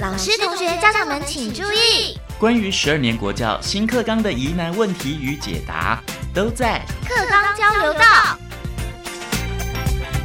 老师、同学、家长们请注意，关于十二年国教新课纲的疑难问题与解答，都在课纲交流道。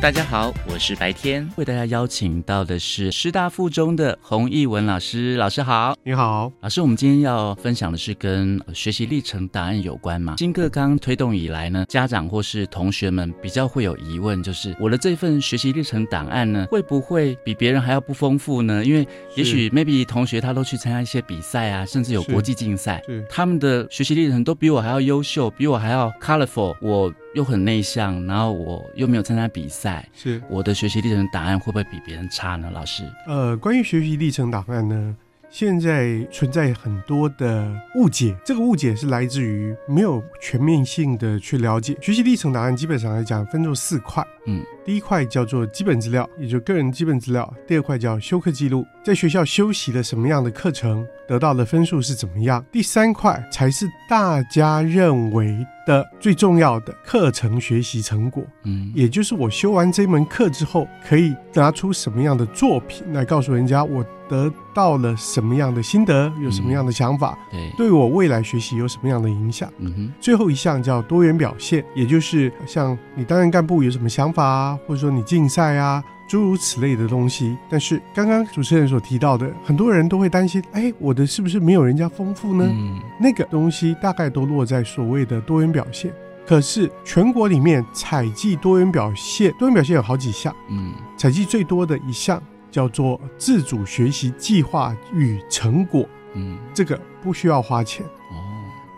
大家好，我是白天，为大家邀请到的是师大附中的洪义文老师。老师好，你好，老师。我们今天要分享的是跟学习历程档案有关嘛？新课纲推动以来呢，家长或是同学们比较会有疑问，就是我的这份学习历程档案呢，会不会比别人还要不丰富呢？因为也许 maybe 同学他都去参加一些比赛啊，甚至有国际竞赛，他们的学习历程都比我还要优秀，比我还要 colorful。我又很内向，然后我又没有参加比赛，是我的学习历程档案会不会比别人差呢？老师，呃，关于学习历程档案呢，现在存在很多的误解，这个误解是来自于没有全面性的去了解学习历程档案。基本上来讲，分作四块，嗯，第一块叫做基本资料，也就个人基本资料；第二块叫修课记录，在学校修习了什么样的课程，得到的分数是怎么样；第三块才是大家认为。的最重要的课程学习成果，嗯，也就是我修完这门课之后，可以拿出什么样的作品来告诉人家我得到了什么样的心得，有什么样的想法，对，对我未来学习有什么样的影响。嗯哼，最后一项叫多元表现，也就是像你担任干部有什么想法啊，或者说你竞赛啊。诸如此类的东西，但是刚刚主持人所提到的，很多人都会担心，哎，我的是不是没有人家丰富呢？嗯那个东西大概都落在所谓的多元表现。可是全国里面采集多元表现，多元表现有好几项，嗯，采集最多的一项叫做自主学习计划与成果，嗯，这个不需要花钱哦，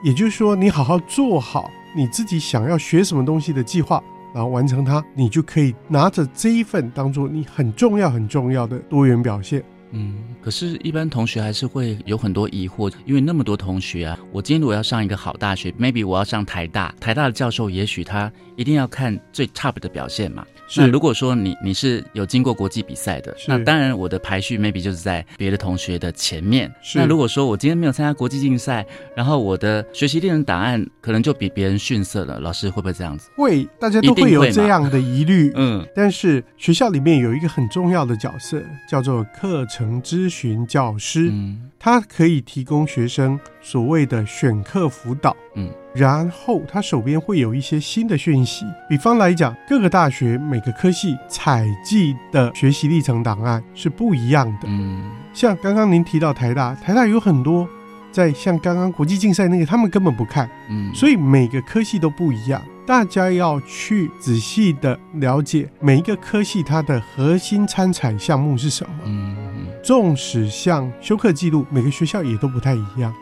也就是说，你好好做好你自己想要学什么东西的计划。然后完成它，你就可以拿着这一份当做你很重要、很重要的多元表现。嗯，可是，一般同学还是会有很多疑惑，因为那么多同学啊，我今天如果要上一个好大学，maybe 我要上台大，台大的教授也许他一定要看最 top 的表现嘛。那如果说你你是有经过国际比赛的，那当然我的排序 maybe 就是在别的同学的前面。那如果说我今天没有参加国际竞赛，然后我的学习历程档案可能就比别人逊色了，老师会不会这样子？会，大家都会有这样的疑虑。嗯，但是学校里面有一个很重要的角色，叫做课程。程咨询教师，他可以提供学生所谓的选课辅导，嗯，然后他手边会有一些新的讯息，比方来讲，各个大学每个科系采集的学习历程档案是不一样的，嗯，像刚刚您提到台大，台大有很多在像刚刚国际竞赛那个，他们根本不看，嗯，所以每个科系都不一样。大家要去仔细的了解每一个科系它的核心参采项目是什么。嗯，纵使像休课记录，每个学校也都不太一样。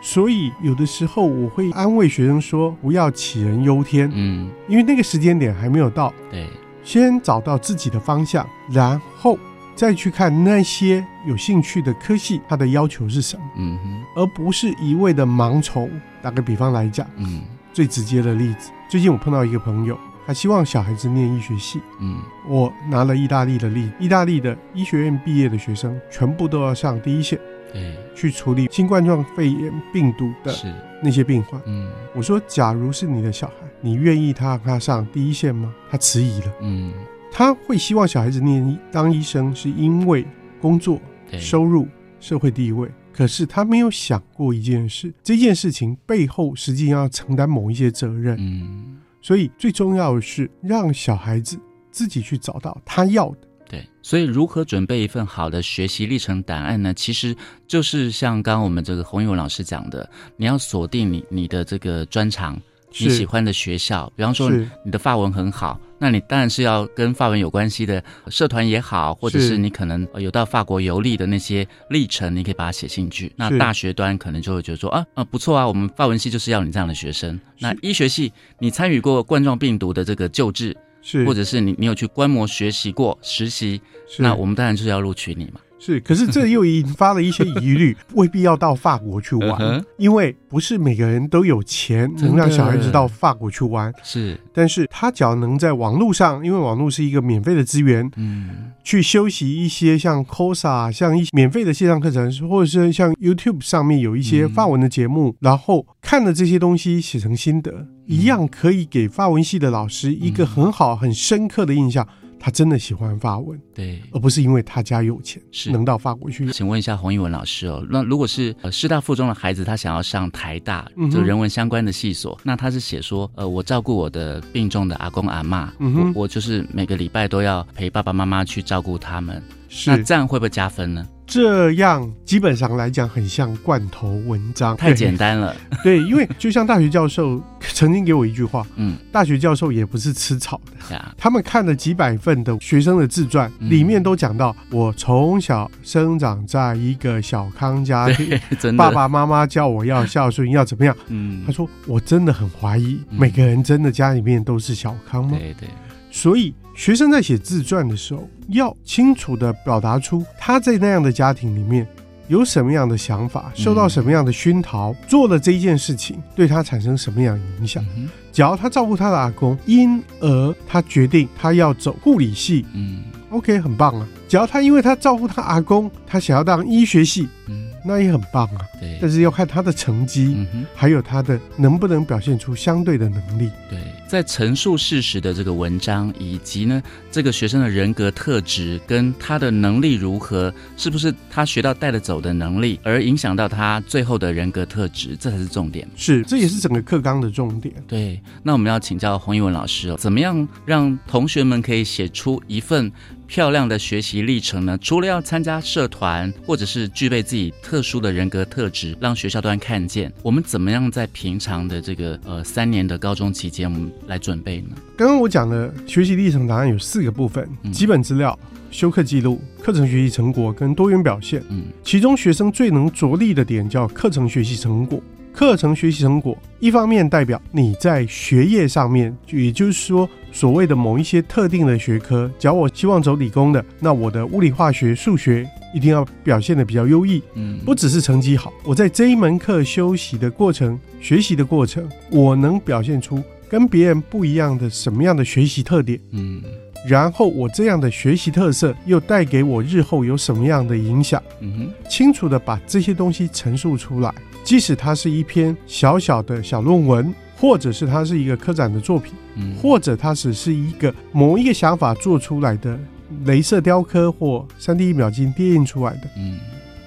所以有的时候我会安慰学生说，不要杞人忧天。嗯，因为那个时间点还没有到。对，先找到自己的方向，然后再去看那些有兴趣的科系，它的要求是什么。嗯哼，而不是一味的盲从。打个比方来讲，嗯。最直接的例子，最近我碰到一个朋友，他希望小孩子念医学系。嗯，我拿了意大利的例，意大利的医学院毕业的学生全部都要上第一线，对，去处理新冠状肺炎病毒的那些病患。嗯，我说，假如是你的小孩，你愿意他让他上第一线吗？他迟疑了。嗯，他会希望小孩子念当医生，是因为工作、收入、社会地位。可是他没有想过一件事，这件事情背后实际上要承担某一些责任。嗯，所以最重要的是让小孩子自己去找到他要的。对，所以如何准备一份好的学习历程档案呢？其实就是像刚刚我们这个洪勇老师讲的，你要锁定你你的这个专长。你喜欢的学校，比方说你的法文很好，那你当然是要跟法文有关系的社团也好，或者是你可能有到法国游历的那些历程，你可以把它写进去。那大学端可能就会觉得说啊啊不错啊，我们法文系就是要你这样的学生。那医学系你参与过冠状病毒的这个救治，是或者是你你有去观摩学习过实习，那我们当然就是要录取你嘛。是，可是这又引发了一些疑虑，未必要到法国去玩，因为不是每个人都有钱能让小孩子到法国去玩。是，但是他只要能在网络上，因为网络是一个免费的资源，嗯，去修习一些像 Cosa，像一免费的线上课程，或者是像 YouTube 上面有一些法文的节目，然后看了这些东西写成心得，一样可以给法文系的老师一个很好、很深刻的印象。他真的喜欢法文，对，而不是因为他家有钱，是。能到法国去。请问一下洪一文老师哦，那如果是呃师大附中的孩子，他想要上台大，就人文相关的系所，那他是写说，呃，我照顾我的病重的阿公阿妈，我我就是每个礼拜都要陪爸爸妈妈去照顾他们，那这样会不会加分呢？这样基本上来讲很像罐头文章，太简单了。对，因为就像大学教授曾经给我一句话，嗯，大学教授也不是吃草的，他们看了几百份的学生的自传，里面都讲到我从小生长在一个小康家庭，爸爸妈妈叫我要孝顺，要怎么样？嗯，他说我真的很怀疑，每个人真的家里面都是小康吗？对对。所以，学生在写自传的时候，要清楚的表达出他在那样的家庭里面有什么样的想法，受到什么样的熏陶，做了这一件事情对他产生什么样的影响。只要他照顾他的阿公，因而他决定他要走护理系，嗯，OK，很棒啊。只要他因为他照顾他阿公，他想要当医学系，嗯。那也很棒啊，对，但是要看他的成绩，嗯还有他的能不能表现出相对的能力。对，在陈述事实的这个文章，以及呢这个学生的人格特质跟他的能力如何，是不是他学到带得走的能力，而影响到他最后的人格特质，这才是重点。是，这也是整个课纲的重点。对，那我们要请教洪一文老师哦，怎么样让同学们可以写出一份？漂亮的学习历程呢？除了要参加社团，或者是具备自己特殊的人格特质，让学校端看见，我们怎么样在平常的这个呃三年的高中期间，我们来准备呢？刚刚我讲的学习历程档案有四个部分：基本资料、修课记录、课程学习成果跟多元表现。嗯，其中学生最能着力的点叫课程学习成果。课程学习成果，一方面代表你在学业上面，也就是说，所谓的某一些特定的学科，假如我希望走理工的，那我的物理、化学、数学一定要表现的比较优异。嗯，不只是成绩好，我在这一门课休息的过程、学习的过程，我能表现出跟别人不一样的什么样的学习特点。嗯。然后我这样的学习特色又带给我日后有什么样的影响？嗯哼，清楚的把这些东西陈述出来，即使它是一篇小小的小论文，或者是它是一个科展的作品，嗯，或者它只是一个某一个想法做出来的镭射雕刻或三 D 一秒镜电印出来的，嗯，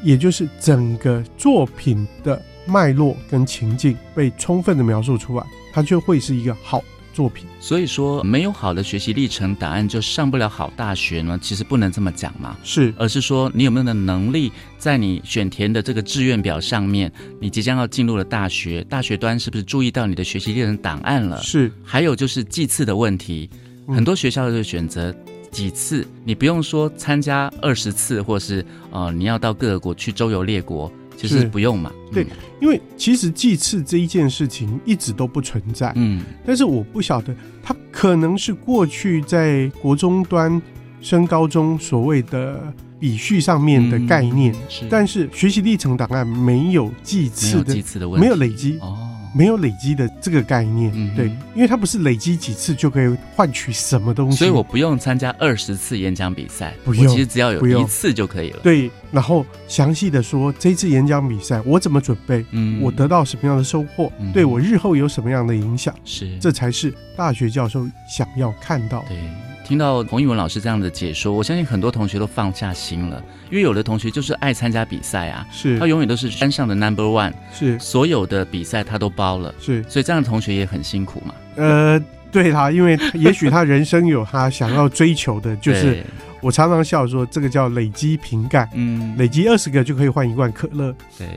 也就是整个作品的脉络跟情境被充分的描述出来，它就会是一个好。作品，所以说没有好的学习历程档案就上不了好大学呢？其实不能这么讲嘛，是，而是说你有没有的能力，在你选填的这个志愿表上面，你即将要进入了大学，大学端是不是注意到你的学习历程档案了？是，还有就是祭次的问题，很多学校就选择几次，你不用说参加二十次，或是呃你要到各个国去周游列国。其实不用嘛，对，因为其实祭祀这一件事情一直都不存在，嗯，但是我不晓得它可能是过去在国中端升高中所谓的笔序上面的概念，是，但是学习历程档案没有祭祀的，祭祀的问题，没有累积哦。没有累积的这个概念，对，因为它不是累积几次就可以换取什么东西，所以我不用参加二十次演讲比赛，不用，其实只要有一次就可以了。对，然后详细的说这次演讲比赛我怎么准备，嗯，我得到什么样的收获，对我日后有什么样的影响，是，这才是大学教授想要看到。对。听到洪一文老师这样的解说，我相信很多同学都放下心了，因为有的同学就是爱参加比赛啊，是。他永远都是班上的 number one，是。所有的比赛他都包了，是，所以这样的同学也很辛苦嘛。呃，对他，因为也许他人生有他想要追求的，就是我常常笑说，这个叫累积瓶盖，嗯，累积二十个就可以换一罐可乐，对。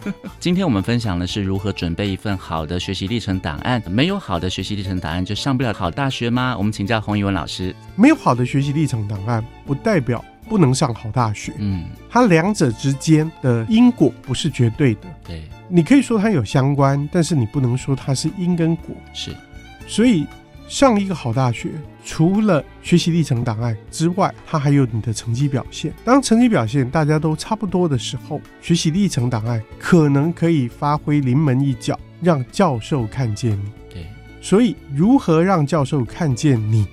今天我们分享的是如何准备一份好的学习历程档案。没有好的学习历程档案，就上不了好大学吗？我们请教洪一文老师。没有好的学习历程档案，不代表不能上好大学。嗯，它两者之间的因果不是绝对的。对，你可以说它有相关，但是你不能说它是因跟果。是，所以。上一个好大学，除了学习历程档案之外，它还有你的成绩表现。当成绩表现大家都差不多的时候，学习历程档案可能可以发挥临门一脚，让教授看见你。对，所以如何让教授看见你，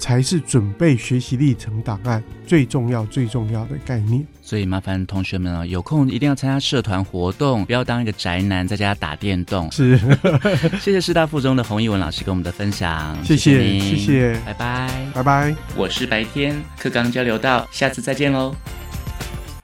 才是准备学习历程档案最重要、最重要的概念。所以麻烦同学们啊，有空一定要参加社团活动，不要当一个宅男在家打电动。是，谢谢师大附中的洪一文老师跟我们的分享，谢谢，谢谢，拜拜，拜拜。我是白天课纲交流到，下次再见喽。